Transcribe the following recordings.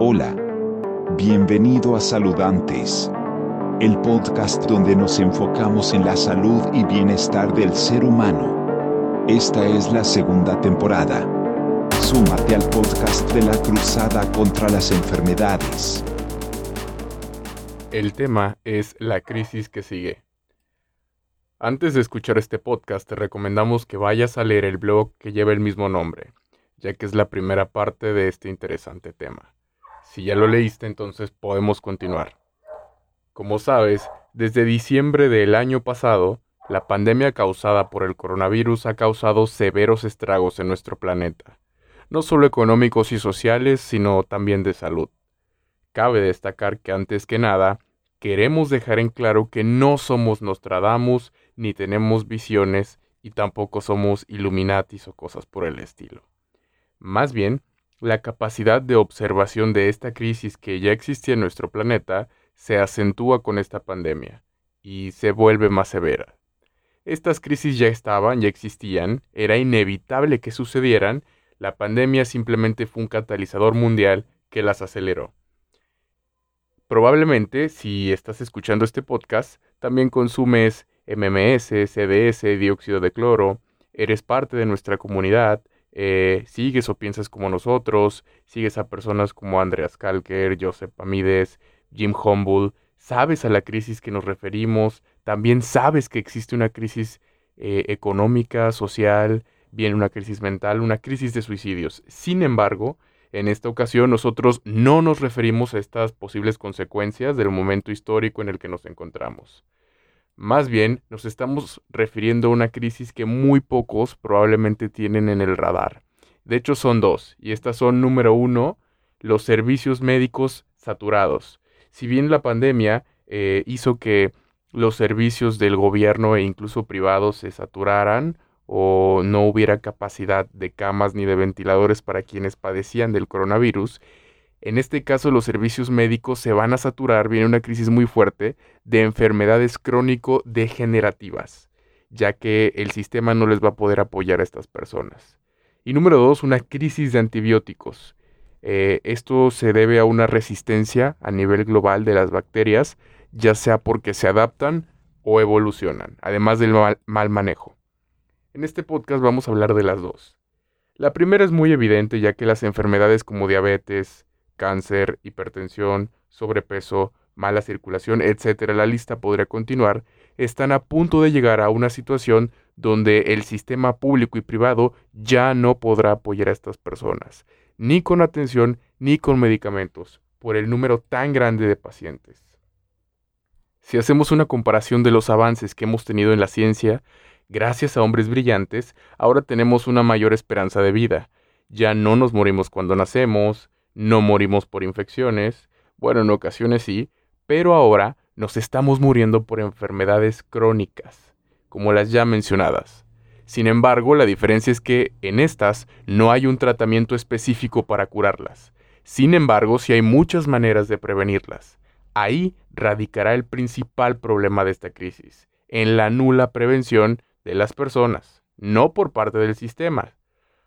Hola. Bienvenido a Saludantes. El podcast donde nos enfocamos en la salud y bienestar del ser humano. Esta es la segunda temporada. Súmate al podcast de la Cruzada contra las Enfermedades. El tema es la crisis que sigue. Antes de escuchar este podcast te recomendamos que vayas a leer el blog que lleva el mismo nombre, ya que es la primera parte de este interesante tema. Si ya lo leíste, entonces podemos continuar. Como sabes, desde diciembre del año pasado, la pandemia causada por el coronavirus ha causado severos estragos en nuestro planeta, no solo económicos y sociales, sino también de salud. Cabe destacar que antes que nada, queremos dejar en claro que no somos Nostradamus, ni tenemos visiones, y tampoco somos Illuminatis o cosas por el estilo. Más bien, la capacidad de observación de esta crisis que ya existía en nuestro planeta se acentúa con esta pandemia y se vuelve más severa. Estas crisis ya estaban, ya existían, era inevitable que sucedieran, la pandemia simplemente fue un catalizador mundial que las aceleró. Probablemente, si estás escuchando este podcast, también consumes MMS, CDS, dióxido de cloro, eres parte de nuestra comunidad, eh, sigues o piensas como nosotros, sigues a personas como Andreas Kalker, Joseph Pamides, Jim Humble, sabes a la crisis que nos referimos, también sabes que existe una crisis eh, económica, social, viene una crisis mental, una crisis de suicidios. Sin embargo, en esta ocasión nosotros no nos referimos a estas posibles consecuencias del momento histórico en el que nos encontramos. Más bien, nos estamos refiriendo a una crisis que muy pocos probablemente tienen en el radar. De hecho, son dos, y estas son, número uno, los servicios médicos saturados. Si bien la pandemia eh, hizo que los servicios del gobierno e incluso privados se saturaran o no hubiera capacidad de camas ni de ventiladores para quienes padecían del coronavirus, en este caso los servicios médicos se van a saturar, viene una crisis muy fuerte de enfermedades crónico-degenerativas, ya que el sistema no les va a poder apoyar a estas personas. Y número dos, una crisis de antibióticos. Eh, esto se debe a una resistencia a nivel global de las bacterias, ya sea porque se adaptan o evolucionan, además del mal manejo. En este podcast vamos a hablar de las dos. La primera es muy evidente ya que las enfermedades como diabetes, cáncer, hipertensión, sobrepeso, mala circulación, etcétera, la lista podría continuar, están a punto de llegar a una situación donde el sistema público y privado ya no podrá apoyar a estas personas, ni con atención ni con medicamentos, por el número tan grande de pacientes. Si hacemos una comparación de los avances que hemos tenido en la ciencia, gracias a hombres brillantes, ahora tenemos una mayor esperanza de vida. Ya no nos morimos cuando nacemos, no morimos por infecciones, bueno, en ocasiones sí, pero ahora nos estamos muriendo por enfermedades crónicas, como las ya mencionadas. Sin embargo, la diferencia es que en estas no hay un tratamiento específico para curarlas. Sin embargo, sí hay muchas maneras de prevenirlas. Ahí radicará el principal problema de esta crisis, en la nula prevención de las personas, no por parte del sistema.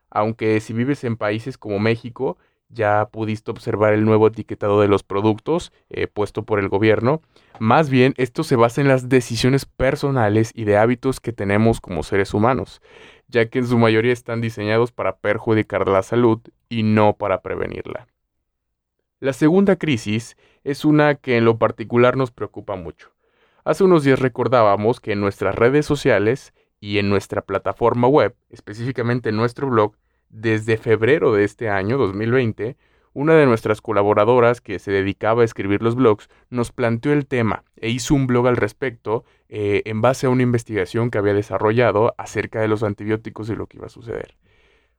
Aunque si vives en países como México, ya pudiste observar el nuevo etiquetado de los productos eh, puesto por el gobierno. Más bien, esto se basa en las decisiones personales y de hábitos que tenemos como seres humanos, ya que en su mayoría están diseñados para perjudicar la salud y no para prevenirla. La segunda crisis es una que en lo particular nos preocupa mucho. Hace unos días recordábamos que en nuestras redes sociales y en nuestra plataforma web, específicamente en nuestro blog, desde febrero de este año, 2020, una de nuestras colaboradoras que se dedicaba a escribir los blogs nos planteó el tema e hizo un blog al respecto eh, en base a una investigación que había desarrollado acerca de los antibióticos y lo que iba a suceder.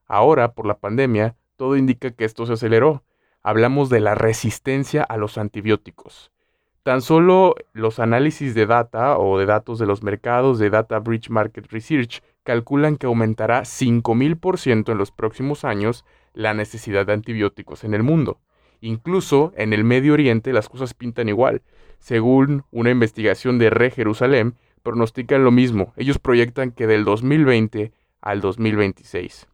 Ahora, por la pandemia, todo indica que esto se aceleró. Hablamos de la resistencia a los antibióticos. Tan solo los análisis de data o de datos de los mercados de Data Bridge Market Research calculan que aumentará 5.000% en los próximos años la necesidad de antibióticos en el mundo. Incluso en el Medio Oriente las cosas pintan igual. Según una investigación de Re Jerusalén, pronostican lo mismo. Ellos proyectan que del 2020 al 2026.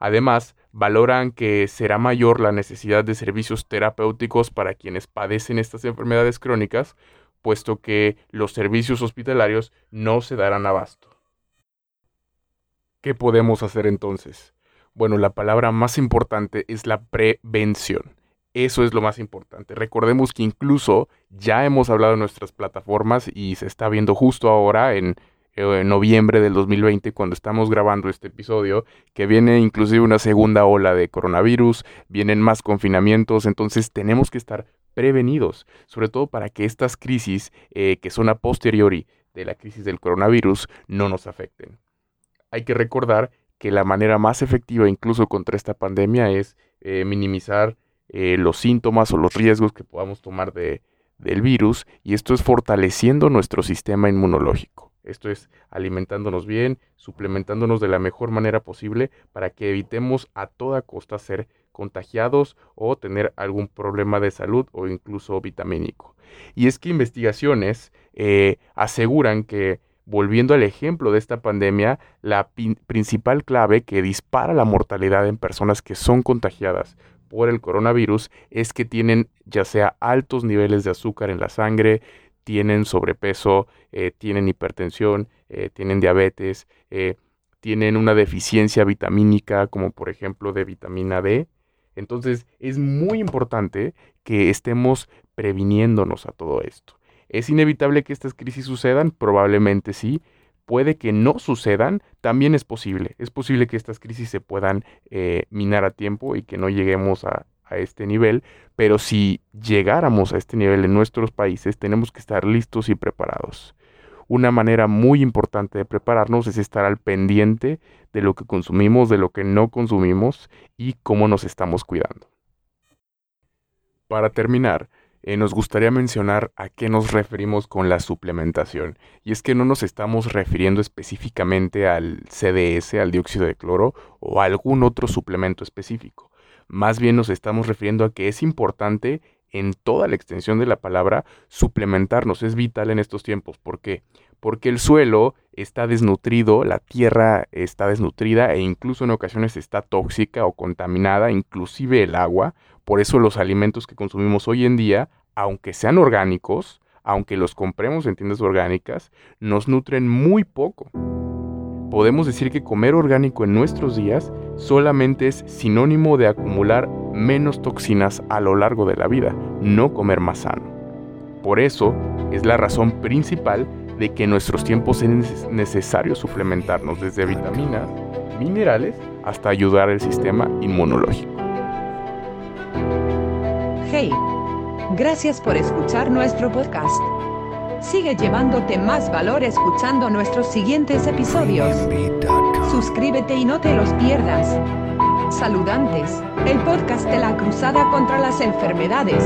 Además, valoran que será mayor la necesidad de servicios terapéuticos para quienes padecen estas enfermedades crónicas, puesto que los servicios hospitalarios no se darán abasto. ¿Qué podemos hacer entonces? Bueno, la palabra más importante es la prevención. Eso es lo más importante. Recordemos que incluso ya hemos hablado en nuestras plataformas y se está viendo justo ahora en, en, noviembre del 2020 cuando estamos grabando este episodio que viene inclusive una segunda ola de coronavirus, vienen más confinamientos, entonces tenemos que estar prevenidos, sobre todo para que estas crisis eh, que son a posteriori de la crisis del coronavirus no nos afecten. Hay que recordar que la manera más efectiva incluso contra esta pandemia es eh, minimizar eh, los síntomas o los riesgos que podamos tomar de, del virus y esto es fortaleciendo nuestro sistema inmunológico. Esto es alimentándonos bien, suplementándonos de la mejor manera posible para que evitemos a toda costa ser contagiados o tener algún problema de salud o incluso vitamínico. Y es que investigaciones eh, aseguran que, volviendo al ejemplo de esta pandemia, la principal clave que dispara la mortalidad en personas que son contagiadas por el coronavirus es que tienen ya sea altos niveles de azúcar en la sangre, tienen sobrepeso, eh, tienen hipertensión, eh, tienen diabetes, tienen una deficiencia vitamínica como por ejemplo de vitamina D, entonces es muy importante que estemos previniéndonos a todo esto. ¿Es inevitable que estas crisis sucedan? Probablemente sí. Puede que no sucedan, también es posible. Es posible que estas crisis se puedan eh, minar a tiempo y que no lleguemos a, a este nivel, pero si llegáramos a este nivel en nuestros países, tenemos que estar listos y preparados. Una manera muy importante de prepararnos es estar al pendiente de lo que consumimos, de lo que no consumimos y cómo nos estamos cuidando. Para terminar, eh, nos gustaría mencionar a qué nos referimos con la suplementación. Y es que no nos estamos refiriendo específicamente al CDS, al dióxido de cloro o a algún otro suplemento específico. Más bien nos estamos refiriendo a que es importante en toda la extensión de la palabra, suplementarnos es vital en estos tiempos. ¿Por qué? Porque el suelo está desnutrido, la tierra está desnutrida e incluso en ocasiones está tóxica o contaminada, inclusive el agua. Por eso los alimentos que consumimos hoy en día, aunque sean orgánicos, aunque los compremos en tiendas orgánicas, nos nutren muy poco podemos decir que comer orgánico en nuestros días solamente es sinónimo de acumular menos toxinas a lo largo de la vida, no comer más sano. Por eso es la razón principal de que en nuestros tiempos es necesario suplementarnos desde vitaminas, minerales, hasta ayudar al sistema inmunológico. Hey, gracias por escuchar nuestro podcast. Sigue llevándote más valor escuchando nuestros siguientes episodios. Suscríbete y no te los pierdas. Saludantes, el podcast de la Cruzada contra las Enfermedades.